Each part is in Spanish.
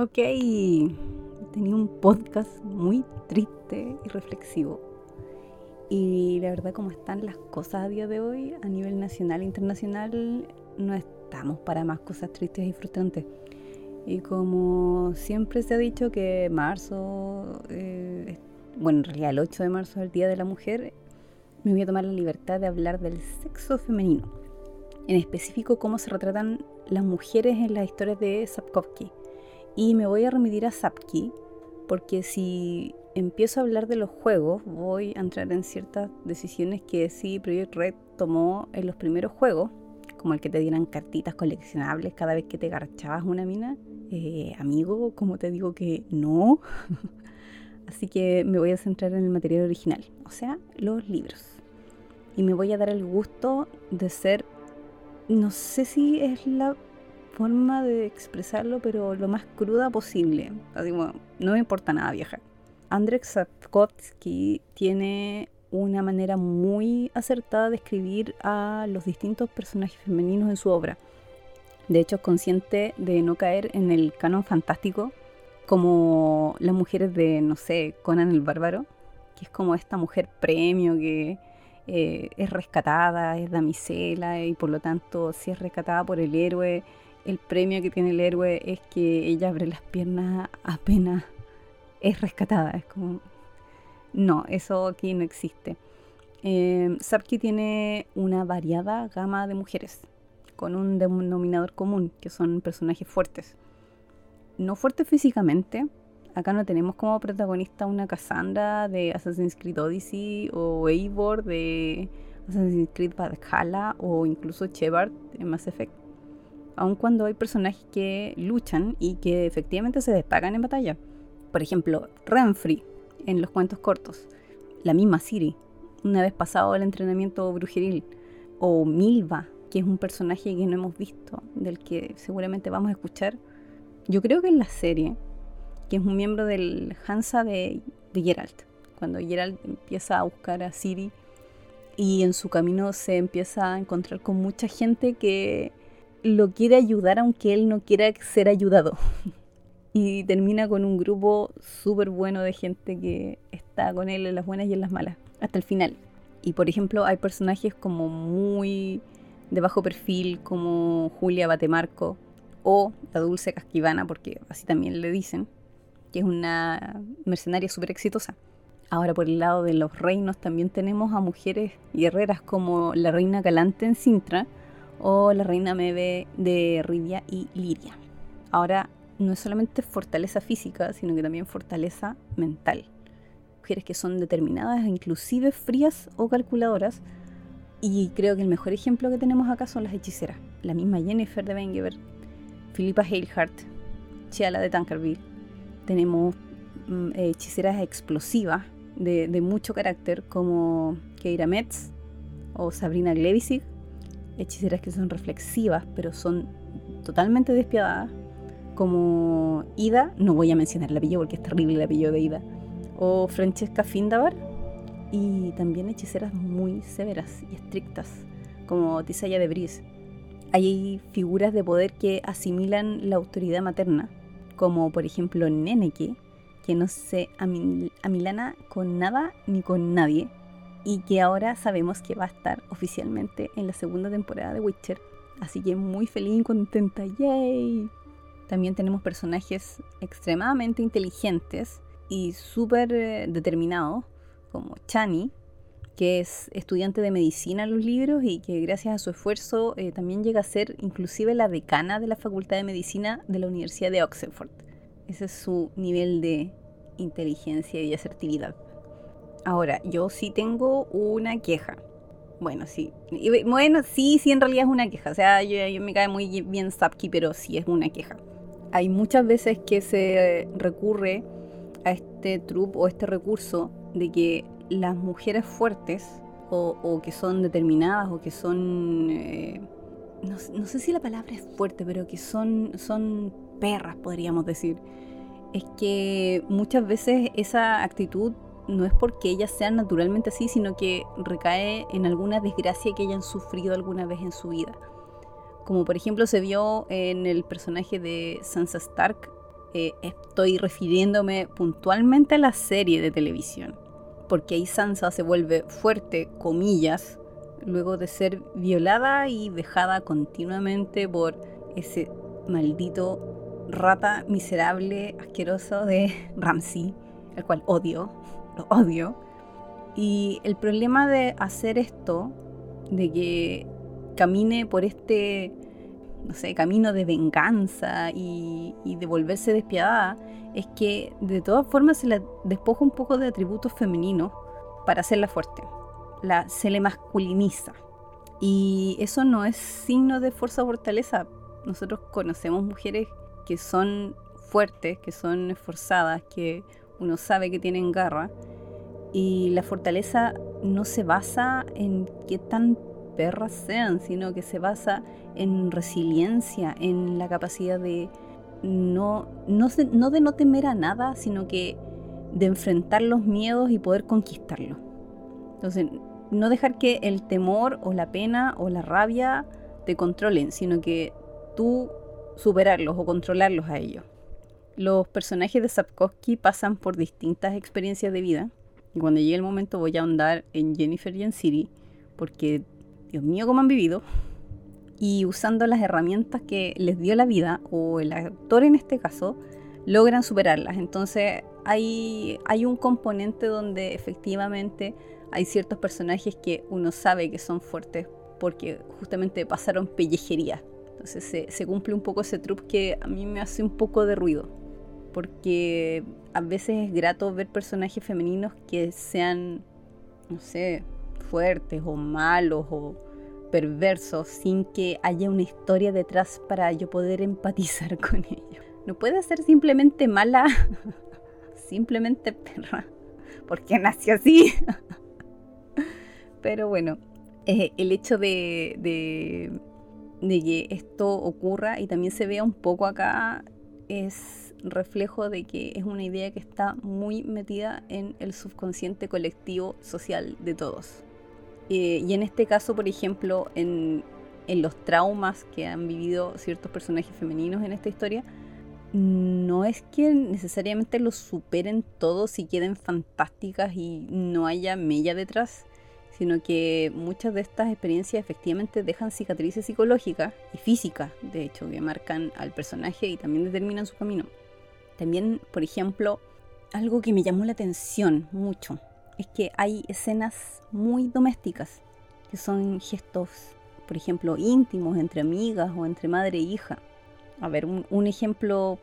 Ok, tenía un podcast muy triste y reflexivo. Y la verdad, como están las cosas a día de hoy, a nivel nacional e internacional, no estamos para más cosas tristes y frustrantes. Y como siempre se ha dicho que marzo, eh, bueno, en realidad el 8 de marzo es el Día de la Mujer, me voy a tomar la libertad de hablar del sexo femenino. En específico, cómo se retratan las mujeres en las historias de Sapkowski y me voy a remitir a Sapki, porque si empiezo a hablar de los juegos, voy a entrar en ciertas decisiones que sí Project Red tomó en los primeros juegos, como el que te dieran cartitas coleccionables cada vez que te garchabas una mina. Eh, amigo, como te digo que no. Así que me voy a centrar en el material original, o sea, los libros. Y me voy a dar el gusto de ser, no sé si es la forma de expresarlo, pero lo más cruda posible. Así como, no me importa nada, vieja. Andrzej Sapkowski tiene una manera muy acertada de escribir a los distintos personajes femeninos en su obra. De hecho, es consciente de no caer en el canon fantástico como las mujeres de, no sé, Conan el Bárbaro, que es como esta mujer premio que eh, es rescatada, es damisela y por lo tanto, si es rescatada por el héroe, el premio que tiene el héroe es que ella abre las piernas apenas es rescatada. Es como. No, eso aquí no existe. Eh, tiene una variada gama de mujeres, con un denominador común, que son personajes fuertes. No fuertes físicamente. Acá no tenemos como protagonista una Cassandra de Assassin's Creed Odyssey o Eivor de Assassin's Creed Valhalla o incluso Shepard en Mass Effect aun cuando hay personajes que luchan y que efectivamente se destacan en batalla. Por ejemplo, Renfrey en los cuentos cortos, la misma Siri, una vez pasado el entrenamiento brujeril, o Milva, que es un personaje que no hemos visto, del que seguramente vamos a escuchar. Yo creo que en la serie, que es un miembro del Hansa de, de Geralt, cuando Geralt empieza a buscar a Siri y en su camino se empieza a encontrar con mucha gente que lo quiere ayudar aunque él no quiera ser ayudado. y termina con un grupo súper bueno de gente que está con él en las buenas y en las malas, hasta el final. Y por ejemplo, hay personajes como muy de bajo perfil, como Julia Batemarco o la Dulce Casquivana, porque así también le dicen, que es una mercenaria súper exitosa. Ahora por el lado de los reinos también tenemos a mujeres guerreras como la reina Galante en Sintra, o la reina Mebe de Ridia y Liria. Ahora, no es solamente fortaleza física, sino que también fortaleza mental. Mujeres que son determinadas, inclusive frías o calculadoras. Y creo que el mejor ejemplo que tenemos acá son las hechiceras. La misma Jennifer de Bengeber, Philippa Halehart, Chiala de Tankerville. Tenemos mm, hechiceras explosivas de, de, mucho carácter como Keira Metz o Sabrina Glevisig hechiceras que son reflexivas, pero son totalmente despiadadas, como Ida, no voy a mencionar el apellido porque es terrible el apellido de Ida, o Francesca Findabar, y también hechiceras muy severas y estrictas, como Tisaya de Bris. Hay figuras de poder que asimilan la autoridad materna, como por ejemplo Neneke, que no se amilana con nada ni con nadie, y que ahora sabemos que va a estar oficialmente en la segunda temporada de Witcher. Así que muy feliz y contenta, ¡yay! También tenemos personajes extremadamente inteligentes y súper eh, determinados, como Chani, que es estudiante de medicina en los libros y que gracias a su esfuerzo eh, también llega a ser inclusive la decana de la Facultad de Medicina de la Universidad de Oxford. Ese es su nivel de inteligencia y asertividad. Ahora, yo sí tengo una queja. Bueno, sí. Bueno, sí, sí, en realidad es una queja. O sea, yo, me cae muy bien Sapki, pero sí es una queja. Hay muchas veces que se recurre a este truco o este recurso de que las mujeres fuertes o, que son determinadas o que son... Eh, no, no, sé si la palabra es fuerte, pero que son, son perras, podríamos decir. Es que muchas veces esa actitud no es porque ellas sean naturalmente así, sino que recae en alguna desgracia que hayan sufrido alguna vez en su vida. Como por ejemplo se vio en el personaje de Sansa Stark, eh, estoy refiriéndome puntualmente a la serie de televisión, porque ahí Sansa se vuelve fuerte, comillas, luego de ser violada y dejada continuamente por ese maldito rata miserable, asqueroso de Ramsey, el cual odio, odio. Y el problema de hacer esto, de que camine por este, no sé, camino de venganza y, de volverse despiadada, es que de todas formas se la despoja un poco de atributos femeninos para hacerla fuerte. La, se le masculiniza. Y eso no es signo de fuerza o fortaleza. Nosotros conocemos mujeres que son fuertes, que son esforzadas, que uno sabe que tienen garra. Y la fortaleza no se basa en qué tan perras sean, sino que se basa en resiliencia, en la capacidad de no, no, de no temer a nada, sino que de enfrentar los miedos y poder conquistarlos. Entonces, no dejar que el temor o la pena o la rabia te controlen, sino que tú superarlos o controlarlos a ellos. Los personajes de Sapkowski pasan por distintas experiencias de vida y cuando llegue el momento voy a ahondar en Jennifer y en Siri porque, Dios mío, cómo han vivido y usando las herramientas que les dio la vida o el actor en este caso logran superarlas. Entonces hay, hay un componente donde efectivamente hay ciertos personajes que uno sabe que son fuertes porque justamente pasaron pellejería. Entonces se, se cumple un poco ese truco que a mí me hace un poco de ruido porque a veces es grato ver personajes femeninos que sean, no sé, fuertes o malos o perversos sin que haya una historia detrás para yo poder empatizar con ellos. No puede ser simplemente mala, simplemente perra, porque nació así. Pero bueno, eh, el hecho de, de, de que esto ocurra y también se vea un poco acá es reflejo de que es una idea que está muy metida en el subconsciente colectivo social de todos. Eh, y en este caso, por ejemplo, en, en los traumas que han vivido ciertos personajes femeninos en esta historia, no es que necesariamente los superen todos y queden fantásticas y no haya mella detrás, sino que muchas de estas experiencias efectivamente dejan cicatrices psicológicas y físicas, de hecho, que marcan al personaje y también determinan su camino. También, por ejemplo, algo que me llamó la atención mucho es que hay escenas muy domésticas, que son gestos, por ejemplo, íntimos entre amigas o entre madre e hija. A ver, un, ejemplo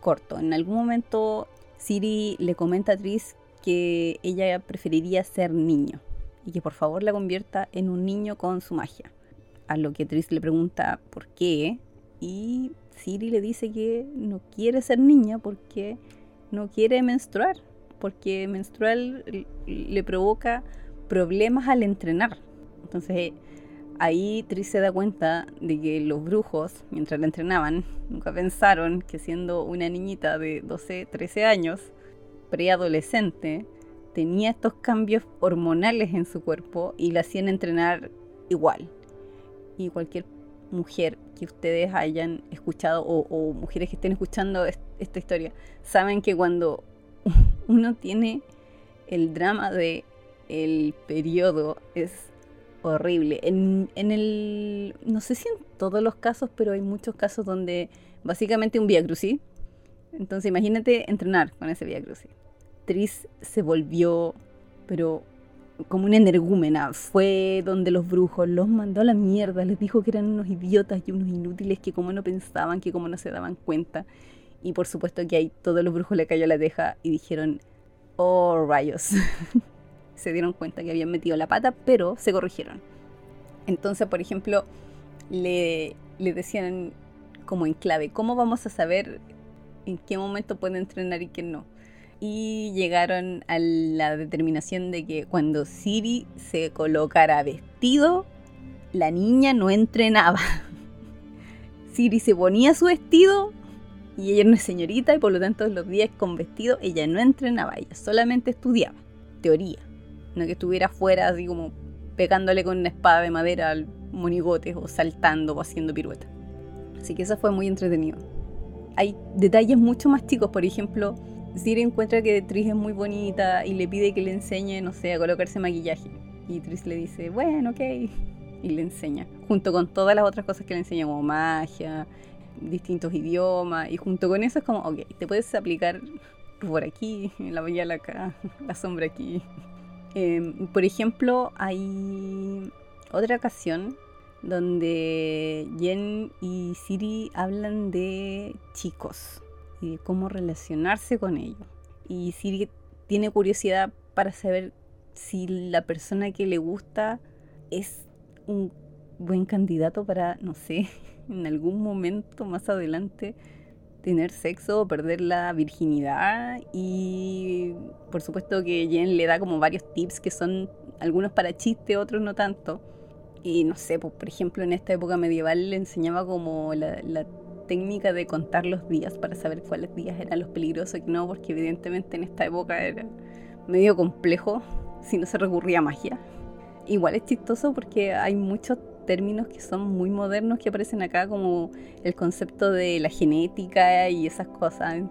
corto. En algún momento Siri le comenta a Tris que ella preferiría ser niño y que por favor la convierta en un niño con su magia. A lo que Tris le pregunta por qué y Siri le dice que no quiere ser niña porque no quiere menstruar, porque menstrual le provoca problemas al entrenar. Entonces ahí Tris se da cuenta de que los brujos, mientras la entrenaban, nunca pensaron que siendo una niñita de 12, 13 años, preadolescente, tenía estos cambios hormonales en su cuerpo y la hacían entrenar igual. Y cualquier mujer que ustedes hayan escuchado o, mujeres que estén escuchando esta historia saben que cuando uno tiene el drama de el periodo es horrible. En, el, no sé si en todos los casos, pero hay muchos casos donde básicamente un vía crucis. Entonces imagínate entrenar con ese vía crucis. Tris se volvió, pero como una energúmena, fue donde los brujos los mandó a la mierda, les dijo que eran unos idiotas y unos inútiles, que como no pensaban, que como no se daban cuenta. Y por supuesto que ahí todos los brujos le cayó la teja y dijeron, oh rayos. se dieron cuenta que habían metido la pata, pero se corrigieron. Entonces, por ejemplo, le, le decían como en clave, ¿cómo vamos a saber en qué momento puede entrenar y qué no? Y llegaron a la determinación de que cuando Siri se colocara vestido, la niña no entrenaba. Siri se ponía su vestido y ella era una señorita y por lo tanto los días con vestido ella no entrenaba, ella solamente estudiaba, teoría, no que estuviera afuera así como pegándole con una espada de madera al monigote o saltando o haciendo piruetas. Así que eso fue muy entretenido. hay detalles mucho más chicos. Por ejemplo, Siri encuentra que Tris es muy bonita y le pide que le enseñe, no sé, a colocarse maquillaje. Y Tris le dice, bueno, ok. Y le enseña. Junto con todas las otras cosas que le enseña, como magia, distintos idiomas. Y junto con eso es como, ok, te puedes aplicar por aquí, la mañana acá, la sombra aquí. Em, por ejemplo, hay otra ocasión donde Jen y Siri hablan de chicos y cómo relacionarse con ellos. Y Siri tiene curiosidad para saber si la persona que le gusta es un buen candidato para, no sé, en algún momento más adelante tener sexo o perder la virginidad y por supuesto que Jen le da como varios tips que son algunos para chiste, otros no tanto. Y no sé, pues, por ejemplo en esta época medieval le enseñaba como la técnica de contar los días para saber cuáles días eran los peligrosos y no, porque evidentemente en esta época era medio complejo si no se recurría a magia. Igual es chistoso porque hay muchos términos que son muy modernos que aparecen acá, como el concepto de la genética y esas cosas.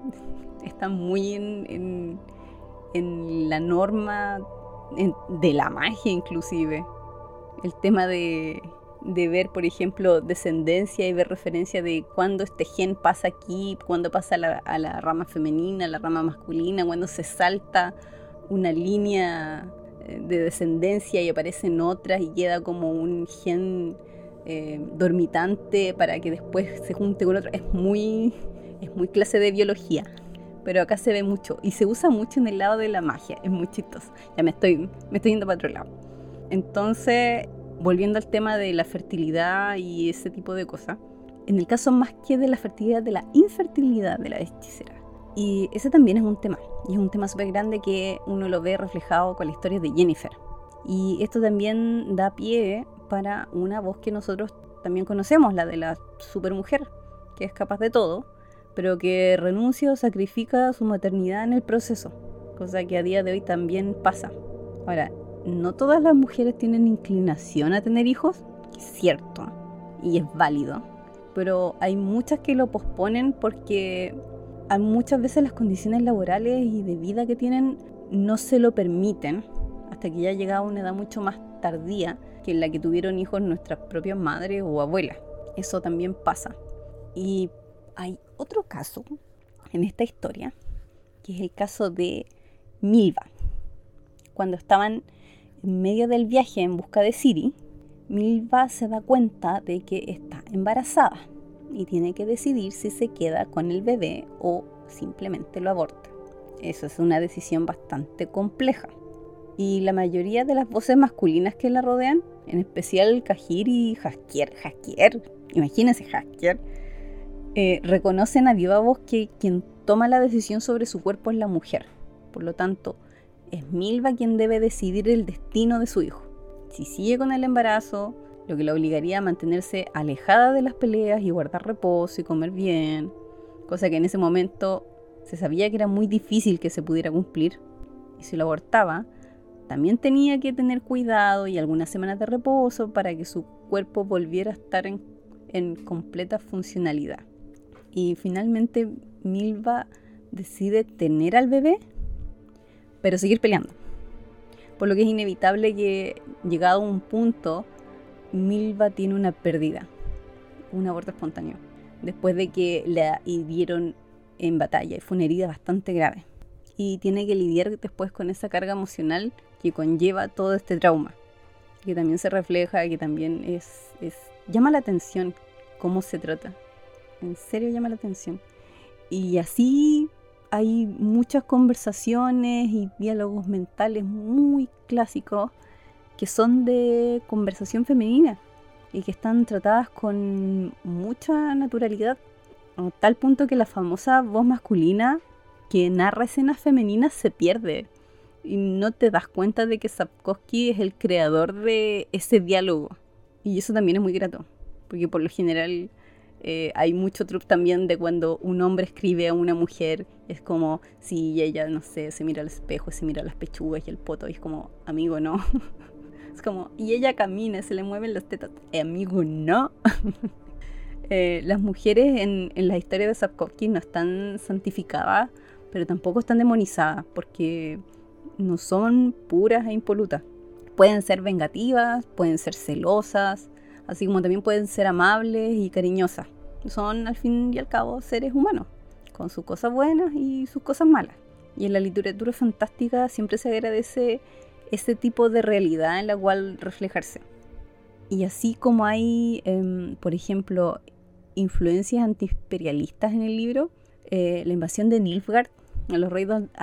Están muy en, en, la norma de la magia inclusive. El tema de de ver, por ejemplo, descendencia y ver referencia de cuándo este gen pasa aquí, cuándo pasa a la, rama femenina, a la rama masculina, cuándo se salta una línea eh, de descendencia y aparecen otras y queda como un gen eh, dormitante para que después se junte con otro. Es muy, es muy clase de biología, pero acá se ve mucho y se usa mucho en el lado de la magia. Es muy chistoso. Ya me estoy, me estoy yendo para otro lado. Entonces, volviendo al tema de la fertilidad y ese tipo de cosas, en el caso más que de la fertilidad, de la infertilidad de la hechicera. Y ese también es un tema, y es un tema súper grande que uno lo ve reflejado con la historia de Jennifer. Y esto también da pie para una voz que nosotros también conocemos, la de la supermujer, que es capaz de todo, pero que renuncia o sacrifica su maternidad en el proceso, cosa que a día de hoy también pasa. Ahora, no todas las mujeres tienen inclinación a tener hijos, es cierto, y es válido, pero hay muchas que lo posponen porque muchas veces las condiciones laborales y de vida que tienen no se lo permiten hasta que ya llega a una edad mucho más tardía que la que tuvieron hijos nuestras propias madres o abuelas. Eso también pasa. Y hay otro caso en esta historia, que es el caso de Milva. Cuando estaban en medio del viaje en busca de Siri, Milva se da cuenta de que está embarazada y tiene que decidir si se queda con el bebé o simplemente lo aborta. Eso es una decisión bastante compleja. Y la mayoría de las voces masculinas que la rodean, en especial Kajir y Jaskier, Jaskier, imagínense Jaskier, eh, reconocen a viva voz que quien toma la decisión sobre su cuerpo es la mujer. Por lo tanto, es Milva quien debe decidir el destino de su hijo. Si sigue con el embarazo, lo que la obligaría a mantenerse alejada de las peleas y guardar reposo y comer bien, cosa que en ese momento se sabía que era muy difícil que se pudiera cumplir. Y si lo abortaba, también tenía que tener cuidado y algunas semanas de reposo para que su cuerpo volviera a estar en, en completa funcionalidad. Y finalmente Milva decide tener al bebé pero seguir peleando. Por lo que es inevitable que, llegado a un punto, Milva tiene una pérdida, un aborto espontáneo, después de que la hirieron en batalla y fue una herida bastante grave. Y tiene que lidiar después con esa carga emocional que conlleva todo este trauma, que también se refleja, que también es, es llama la atención cómo se trata. En serio llama la atención. Y así hay muchas conversaciones y diálogos mentales muy clásicos que son de conversación femenina y que están tratadas con mucha naturalidad, a tal punto que la famosa voz masculina que narra escenas femeninas se pierde y no te das cuenta de que Sapkowski es el creador de ese diálogo. Y eso también es muy grato, porque por lo general eh, hay mucho truco también de cuando un hombre escribe a una mujer, es como si ella, no sé, se mira al espejo, se mira las pechugas y el poto, y es como, amigo, no. es como, y ella camina, se le mueven los tetas, eh, amigo, no. Eh, las mujeres en, en la historia de Sapkowski no están santificadas, pero tampoco están demonizadas, porque no son puras e impolutas. Pueden ser vengativas, pueden ser celosas, así como también pueden ser amables y cariñosas. Son al fin y al cabo seres humanos, con sus cosas buenas y sus cosas malas. Y en la literatura fantástica siempre se agradece ese tipo de realidad en la cual reflejarse. Y así como hay, em, por ejemplo, influencias antiimperialistas en el libro, eh, la invasión de Nilfgaard a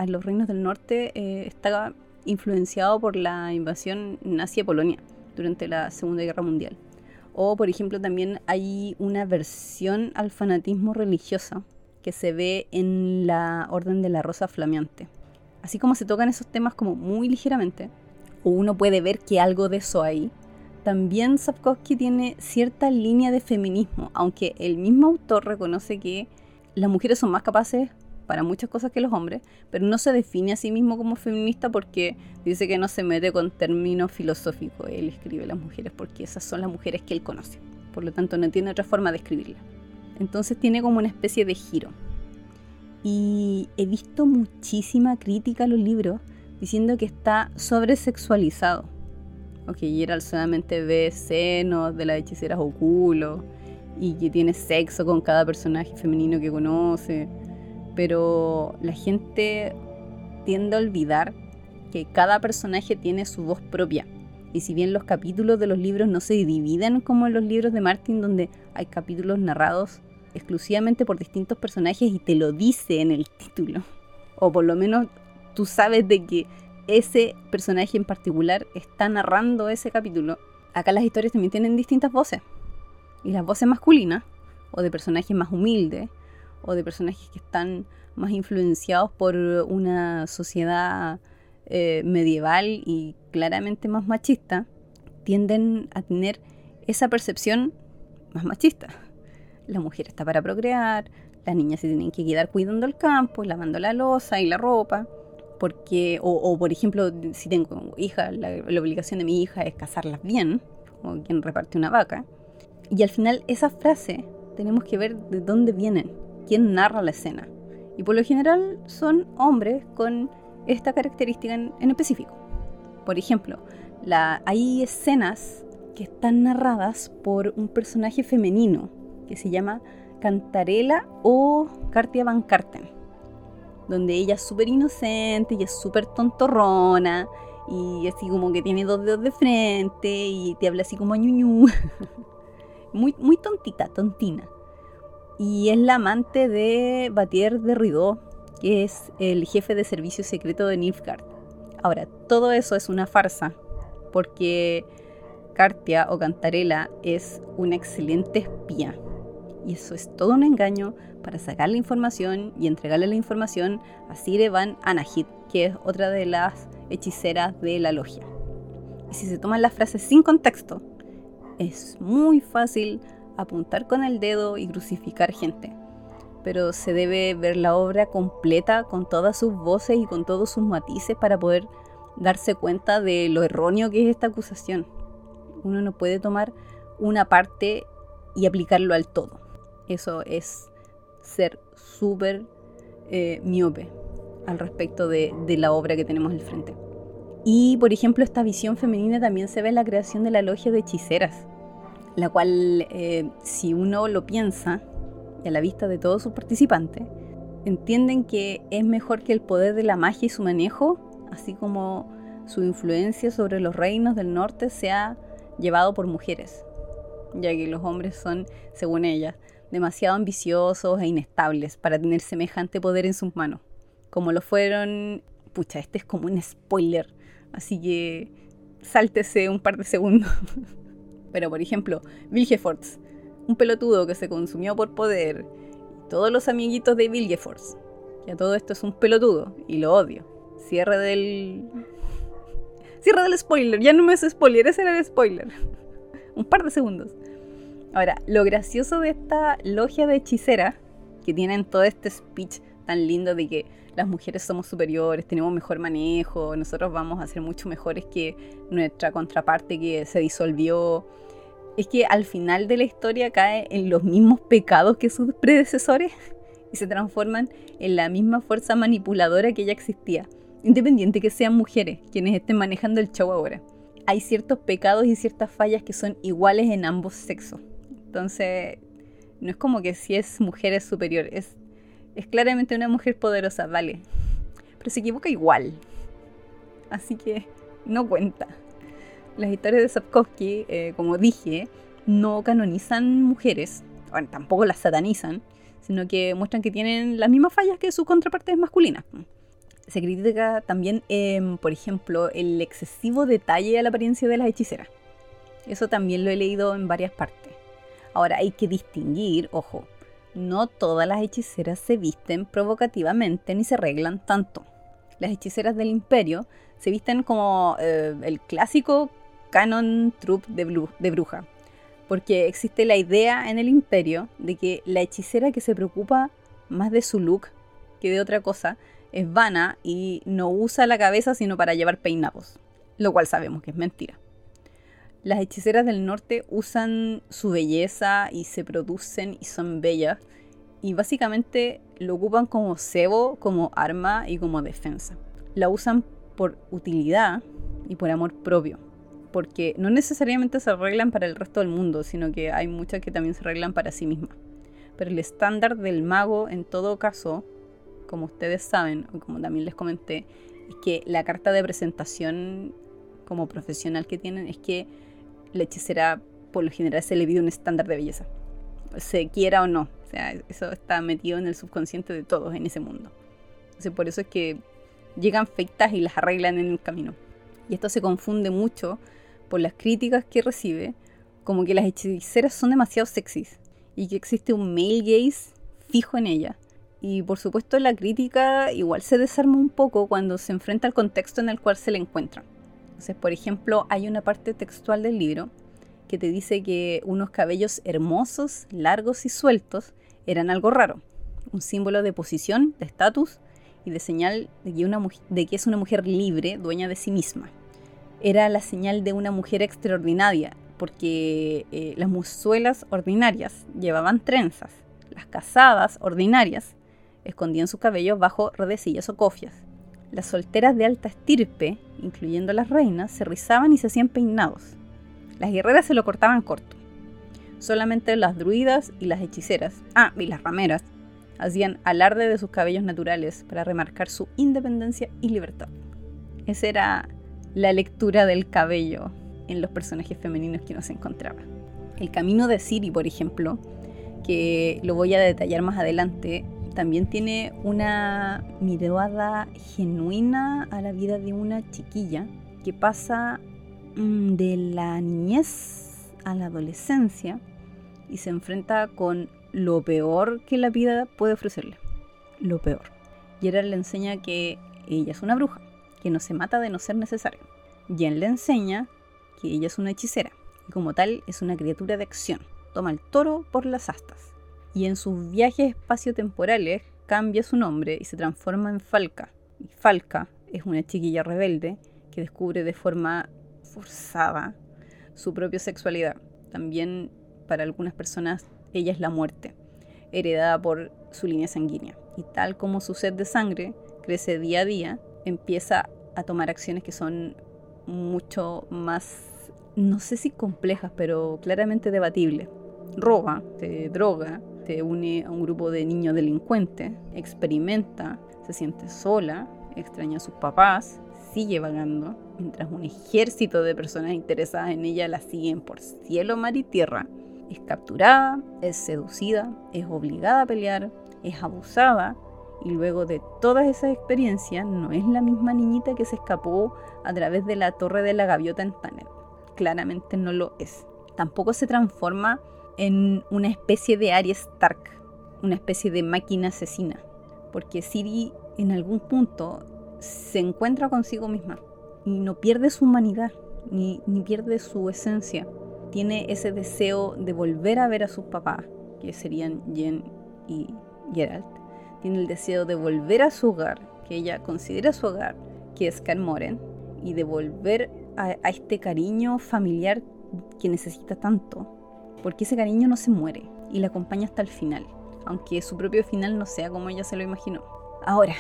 los reinos, del norte eh, estaba influenciado por la invasión nazi a Polonia durante la Segunda Guerra Mundial. O, por ejemplo, también hay una versión al fanatismo religioso que se ve en la Orden de la Rosa Flameante. Así como se tocan esos temas como muy ligeramente, o uno puede ver que algo de eso hay, también Sapkowski tiene cierta línea de feminismo, aunque el mismo autor reconoce que las mujeres son más capaces para muchas cosas que los hombres, pero no se define a sí mismo como feminista porque dice que no se mete con términos filosóficos. Él escribe las mujeres porque esas son las mujeres que él conoce. Por lo tanto, no tiene otra forma de escribirlas. Entonces tiene como una especie de giro. Y he visto muchísima crítica a los libros diciendo que está sobresexualizado. Ok, Gerald solamente ve senos de las hechiceras o culo y que tiene sexo con cada personaje femenino que conoce pero la gente tiende a olvidar que cada personaje tiene su voz propia. Y si bien los capítulos de los libros no se dividen como en los libros de Martin, donde hay capítulos narrados exclusivamente por distintos personajes y te lo dice en el título, o por lo menos tú sabes de que ese personaje en particular está narrando ese capítulo, acá las historias también tienen distintas voces. Y las voces masculinas, o de personajes más humildes, o de personajes que están más influenciados por una sociedad eh, medieval y claramente más machista, tienden a tener esa percepción más machista. La mujer está para procrear, las niñas se tienen que quedar cuidando el campo, lavando la losa y la ropa, porque, o, por ejemplo, si tengo hija, la, la, obligación de mi hija es casarlas bien, como quien reparte una vaca. Y al final esa frase tenemos que ver de dónde vienen quien narra la escena. Y por lo general son hombres con esta característica en, específico. Por ejemplo, hay escenas que están narradas por un personaje femenino que se llama Cantarela o Cartia Van Carten, donde ella es súper inocente y es súper tontorrona y así como que tiene dos dedos de frente y te habla así como ñuñu. muy, muy tontita, tontina y es la amante de Batier de Rideau, que es el jefe de servicio secreto de Nilfgaard. Ahora, todo eso es una farsa, porque Cartia o Cantarela es una excelente espía. Y eso es todo un engaño para sacar la información y entregarle la información a Sire Van Anahit, que es otra de las hechiceras de la logia. Y si se toman las frases sin contexto, es muy fácil apuntar con el dedo y crucificar gente. Pero se debe ver la obra completa con todas sus voces y con todos sus matices para poder darse cuenta de lo erróneo que es esta acusación. Uno no puede tomar una parte y aplicarlo al todo. Eso es ser súper eh, miope al respecto de, de la obra que tenemos al frente. Y, por ejemplo, esta visión femenina también se ve en la creación de la logia de hechiceras la cual eh, si uno lo piensa a la vista de todos sus participantes, entienden que es mejor que el poder de la magia y su manejo, así como su influencia sobre los reinos del norte, sea llevado por mujeres, ya que los hombres son, según ellas, demasiado ambiciosos e inestables para tener semejante poder en sus manos, como lo fueron, pucha, este es como un spoiler, así que sáltese un par de segundos. Pero, por ejemplo, Vilgefortz, un pelotudo que se consumió por poder, todos los amiguitos de Vilgefortz, a todo esto es un pelotudo y lo odio. Cierre del. Cierre del spoiler, ya no me es spoiler, ese era el spoiler. un par de segundos. Ahora, lo gracioso de esta logia de hechicera, que tienen todo este speech tan lindo de que las mujeres somos superiores, tenemos mejor manejo, nosotros vamos a ser mucho mejores que nuestra contraparte que se disolvió, es que al final de la historia cae en los mismos pecados que sus predecesores y se transforman en la misma fuerza manipuladora que ya existía, independiente que sean mujeres quienes estén manejando el show ahora. Hay ciertos pecados y ciertas fallas que son iguales en ambos sexos. Entonces, no es como que si es mujer es superior, es claramente una mujer poderosa, vale. Pero se equivoca igual. Así que no cuenta. Las historias de Sapkowski, eh, como dije, no canonizan mujeres, bueno, tampoco las satanizan, sino que muestran que tienen las mismas fallas que sus contrapartes masculinas. Se critica también, em, por ejemplo, el excesivo detalle a la apariencia de las hechiceras. Eso también lo he leído en varias partes. Ahora hay que distinguir, ojo, no todas las hechiceras se visten provocativamente ni se arreglan tanto. Las hechiceras del imperio se visten como eh, el clásico canon troupe de, bruja, porque existe la idea en el imperio de que la hechicera que se preocupa más de su look que de otra cosa es vana y no usa la cabeza sino para llevar peinados, lo cual sabemos que es mentira. Las hechiceras del norte usan su belleza y se producen y son bellas y básicamente lo ocupan como cebo, como arma y como defensa. La usan por utilidad y por amor propio, porque no necesariamente se arreglan para el resto del mundo, sino que hay muchas que también se arreglan para sí mismas. Pero el estándar del mago en todo caso, como ustedes saben, o como también les comenté, es que la carta de presentación como profesional que tienen es que la hechicera por lo general se le pide un estándar de belleza, se quiera o no. O sea, eso está metido en el subconsciente de todos en ese mundo. Entonces, por eso es que llegan feitas y las arreglan en el camino. Y esto se confunde mucho por las críticas que recibe, como que las hechiceras son demasiado sexys y que existe un male gaze fijo en ella. Y por supuesto la crítica igual se desarma un poco cuando se enfrenta al contexto en el cual se le encuentra. Entonces, por ejemplo, hay una parte textual del libro que te dice que unos cabellos hermosos, largos y sueltos eran algo raro, un símbolo de posición, de estatus y de señal de que, de que es una mujer libre, dueña de sí misma. Era la señal de una mujer extraordinaria, porque eh, las musuelas ordinarias llevaban trenzas, las casadas ordinarias escondían sus cabellos bajo redecillas o cofias, las solteras de alta estirpe, incluyendo las reinas, se rizaban y se hacían peinados. Las guerreras se lo cortaban corto. Solamente las druidas y las hechiceras, ah, y las rameras, hacían alarde de sus cabellos naturales para remarcar su independencia y libertad. Esa era la lectura del cabello en los personajes femeninos que nos encontraba. El camino de Siri, por ejemplo, que lo voy a detallar más adelante, también tiene una mirada genuina a la vida de una chiquilla que pasa mm, de la niñez a la adolescencia y se enfrenta con lo peor que la vida puede ofrecerle. Lo peor. Gerard le enseña que ella es una bruja, que no se mata de no ser necesario. Jen le enseña que ella es una hechicera y como tal es una criatura de acción. Toma el toro por las astas y en sus viajes espaciotemporales cambia su nombre y se transforma en Falca. Y Falca es una chiquilla rebelde que descubre de forma forzada su propia sexualidad. También para algunas personas ella es la muerte, heredada por su línea sanguínea. Y tal como su sed de sangre crece día a día, empieza a tomar acciones que son mucho más, no sé si complejas, pero claramente debatibles. Roba, se droga, une a un grupo de niños delincuentes, experimenta, se siente sola, extraña a sus papás, sigue vagando, mientras un ejército de personas interesadas en ella la siguen por cielo, mar y tierra. Es capturada, es seducida, es obligada a pelear, es abusada y luego de todas esas experiencias no es la misma niñita que se escapó a través de la torre de la gaviota en Tanner. Claramente no lo es. Tampoco se transforma en una especie de Arya Stark, una especie de máquina asesina, porque Siri en algún punto se encuentra consigo misma y no pierde su humanidad, ni, ni pierde su esencia. Tiene ese deseo de volver a ver a sus papás, que serían Jen y Geralt. Tiene el deseo de volver a su hogar, que ella considera su hogar, que es Moren, y de volver a este cariño familiar que necesita tanto, porque ese cariño no se muere y la acompaña hasta el final, aunque su propio final no sea como ella se lo imaginó. Ahora,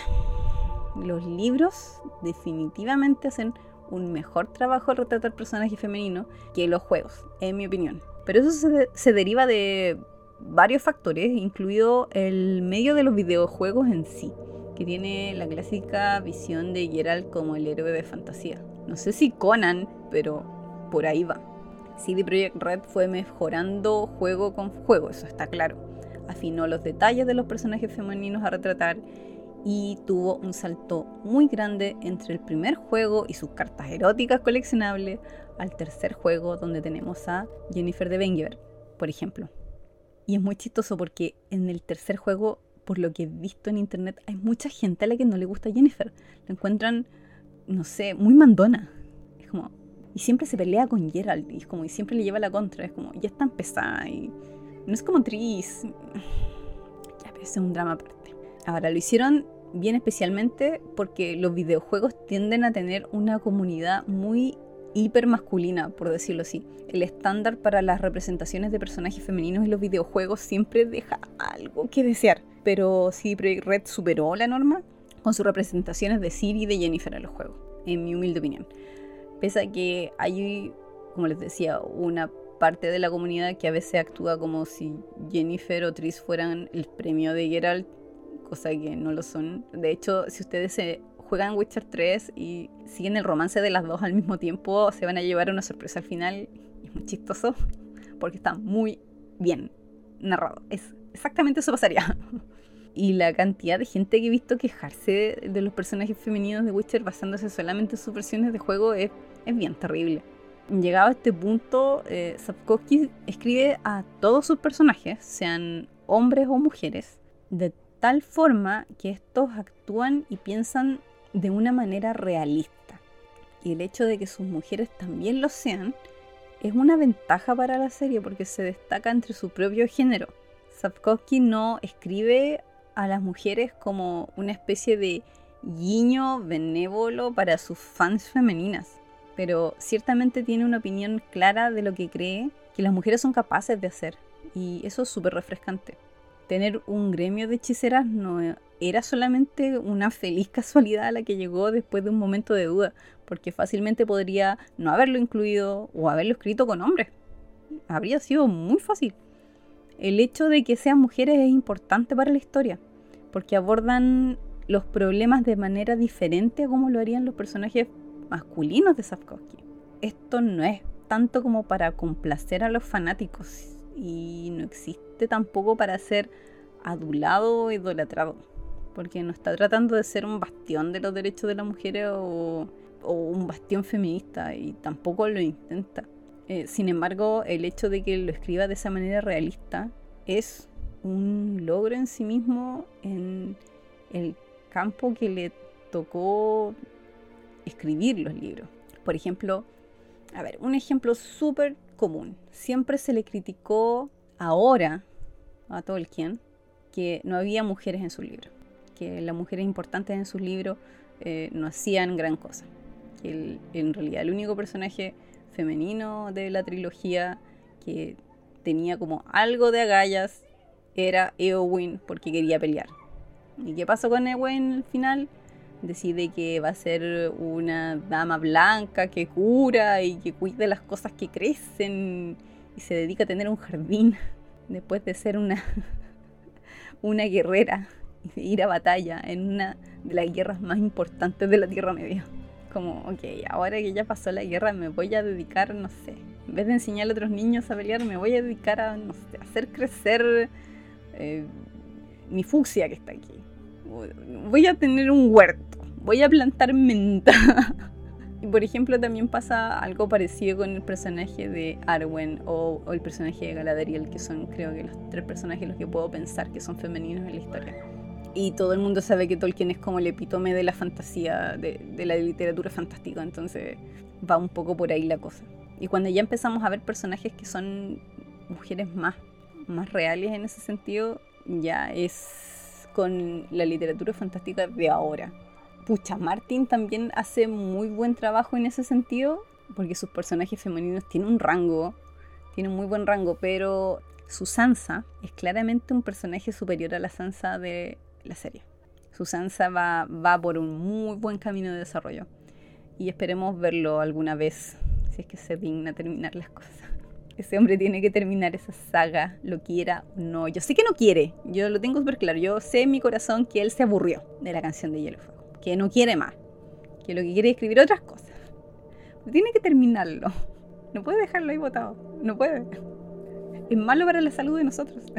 los libros definitivamente hacen un mejor trabajo al retratar personaje femenino que los juegos, en mi opinión. Pero eso se, se deriva de varios factores, incluido el medio de los videojuegos en sí, que tiene la clásica visión de Geralt como el héroe de fantasía. No sé si Conan, pero por ahí va. CD Projekt Red fue mejorando juego con juego, eso está claro. Afinó los detalles de los personajes femeninos a retratar y tuvo un salto muy grande entre el primer juego y sus cartas eróticas coleccionables al tercer juego donde tenemos a Jennifer de Bengever, por ejemplo. Y es muy chistoso porque en el tercer juego, por lo que he visto en internet, hay mucha gente a la que no le gusta Jennifer. La encuentran, no sé, muy mandona. Es como. Y siempre se pelea con Gerald. Y como, y siempre le lleva la contra. Es como, ya es tan. Y no es como Tris. Ya, pero es un drama aparte. Ahora, lo hicieron bien especialmente porque los videojuegos tienden a tener una comunidad muy hiper masculina, por decirlo así. El estándar para las representaciones de personajes femeninos en los videojuegos siempre deja algo que desear. Pero sí, Red superó la norma con sus representaciones de Siri y de Jennifer en los juegos, en mi humilde opinión. Pese a que hay, como les decía, una parte de la comunidad que a veces actúa como si Jennifer o Tris fueran el premio de Geralt, cosa que no lo son. De hecho, si ustedes se juegan Witcher 3 y siguen el romance de las dos al mismo tiempo, se van a llevar una sorpresa al final. Es muy chistoso porque está muy bien narrado. Es exactamente eso pasaría. Y la cantidad de gente que he visto quejarse de los personajes femeninos de Witcher basándose solamente en sus versiones de juego es, es bien terrible. Llegado a este punto, eh, Sapkowski escribe a todos sus personajes, sean hombres o mujeres, de tal forma que estos actúan y piensan de una manera realista. Y el hecho de que sus mujeres también lo sean es una ventaja para la serie porque se destaca entre su propio género. Sapkowski no escribe a las mujeres como una especie de guiño benévolo para sus fans femeninas, pero ciertamente tiene una opinión clara de lo que cree que las mujeres son capaces de hacer, y eso es súper refrescante. Tener un gremio de hechiceras no era solamente una feliz casualidad a la que llegó después de un momento de duda, porque fácilmente podría no haberlo incluido o haberlo escrito con hombres. Habría sido muy fácil. El hecho de que sean mujeres es importante para la historia, porque abordan los problemas de manera diferente a como lo harían los personajes masculinos de Sapkowski. Esto no es tanto como para complacer a los fanáticos y no existe tampoco para ser adulado o idolatrado porque no está tratando de ser un bastión de los derechos de las mujeres o, un bastión feminista y tampoco lo intenta. Eh, sin embargo, el hecho de que lo escriba de esa manera realista es un logro en sí mismo en el campo que le tocó escribir los libros. Por ejemplo, a ver, un ejemplo súper común. Siempre se le criticó ahora a Tolkien que no había mujeres en su libro que las mujeres importantes en sus libros eh, no hacían gran cosa. Que en realidad el único personaje femenino de la trilogía que tenía como algo de agallas era Eowyn porque quería pelear. ¿Y qué pasó con Eowyn al final? Decide que va a ser una dama blanca que cura y que cuida las cosas que crecen y se dedica a tener un jardín después de ser una, una guerrera ir a batalla en una de las guerras más importantes de la Tierra Media. Como, ok, ahora que ya pasó la guerra me voy a dedicar, no sé, en vez de enseñar a otros niños a pelear, me voy a dedicar a, no sé, hacer crecer eh, mi fucsia que está aquí. Voy a tener un huerto, voy a plantar menta. y por ejemplo también pasa algo parecido con el personaje de Arwen o, o el personaje de Galadriel, que son creo que los tres personajes los que puedo pensar que son femeninos en la historia y todo el mundo sabe que Tolkien es como el epítome de la fantasía, de, la literatura fantástica, entonces va un poco por ahí la cosa. Y cuando ya empezamos a ver personajes que son mujeres más, más reales en ese sentido, ya es con la literatura fantástica de ahora. Pucha, Martin también hace muy buen trabajo en ese sentido, porque sus personajes femeninos tienen un rango, tienen muy buen rango, pero su Sansa es claramente un personaje superior a la Sansa de la serie. Su Sansa va, va por un muy buen camino de desarrollo y esperemos verlo alguna vez, si es que se digna terminar las cosas. Ese hombre tiene que terminar esa saga, lo quiera o no. Yo sé que no quiere, yo lo tengo súper claro. Yo sé en mi corazón que él se aburrió de la canción de Hielo Fuego, que no quiere más, que lo que quiere es escribir otras cosas. Pero tiene que terminarlo. No puede dejarlo ahí botado, no puede. Es malo para la salud de nosotros.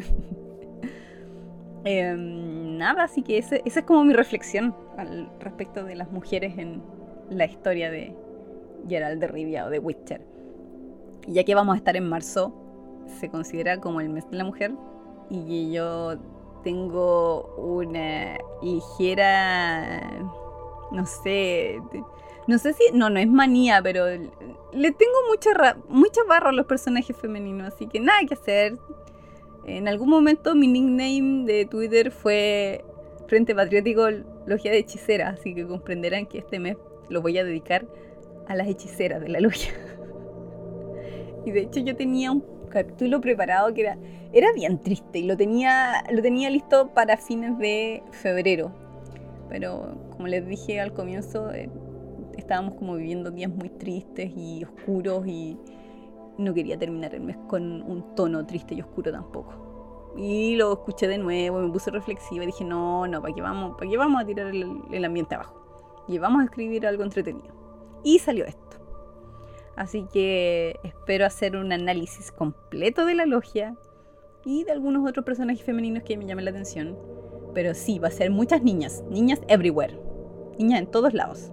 Em, nada, así que esa es como mi reflexión al respecto de las mujeres en la historia de Gerald de Rivia o de Witcher ya que vamos a estar en marzo, se considera como el mes de la mujer y yo tengo una ligera, no sé, no sé si, no, no es manía, pero le tengo mucha, mucha barra a los personajes femeninos, así que nada que hacer. En algún momento mi nickname de Twitter fue Frente Patriótico Logia de Hechicera, así que comprenderán que este mes lo voy a dedicar a las hechiceras de la logia. Y de hecho yo tenía un capítulo preparado que era, era bien triste y lo tenía, lo tenía listo para fines de febrero. Pero como les dije al comienzo, eh, estábamos como viviendo días muy tristes y oscuros y no quería terminar el mes con un tono triste y oscuro tampoco. Y lo escuché de nuevo, me puse reflexiva y dije, no, no, ¿para qué vamos, para qué vamos a tirar el, ambiente abajo? Y a escribir algo entretenido. Y salió esto. Así que espero hacer un análisis completo de la logia y de algunos otros personajes femeninos que me llamen la atención. Pero sí, va a ser muchas niñas, niñas everywhere, niñas en todos lados.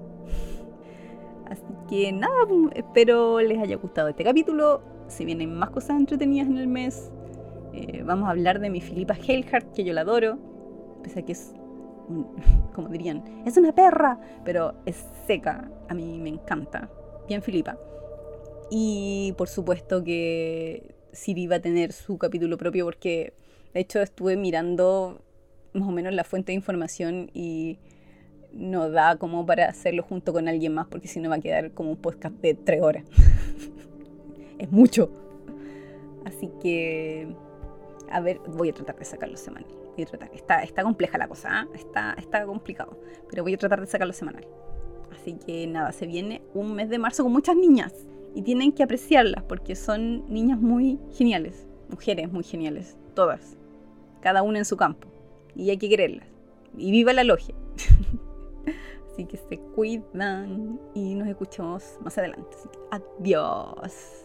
Así que nada, espero les haya gustado este capítulo. Se vienen más cosas entretenidas en el mes. Eh, vamos a hablar de mi Filipa Helhart, que yo la adoro. Pese a que es, como dirían, es una perra, pero es seca. A mí me encanta. Bien Filipa. Y por supuesto que Siri va a tener su capítulo propio porque de hecho estuve mirando más o menos la fuente de información y no da como para hacerlo junto con alguien más porque si no va a quedar como un podcast de tres horas. es mucho. Así que, a ver, voy a tratar de sacarlo semanal. Voy a tratar. Está, está compleja la cosa, ¿ah? está, está complicado. Pero voy a tratar de sacarlo semanal. Así que nada, se viene un mes de marzo con muchas niñas y tienen que apreciarlas porque son niñas muy geniales, mujeres muy geniales, todas, cada una en su campo, y hay que quererlas. Y viva la logia. Así que se cuidan y nos escuchamos más adelante. adiós.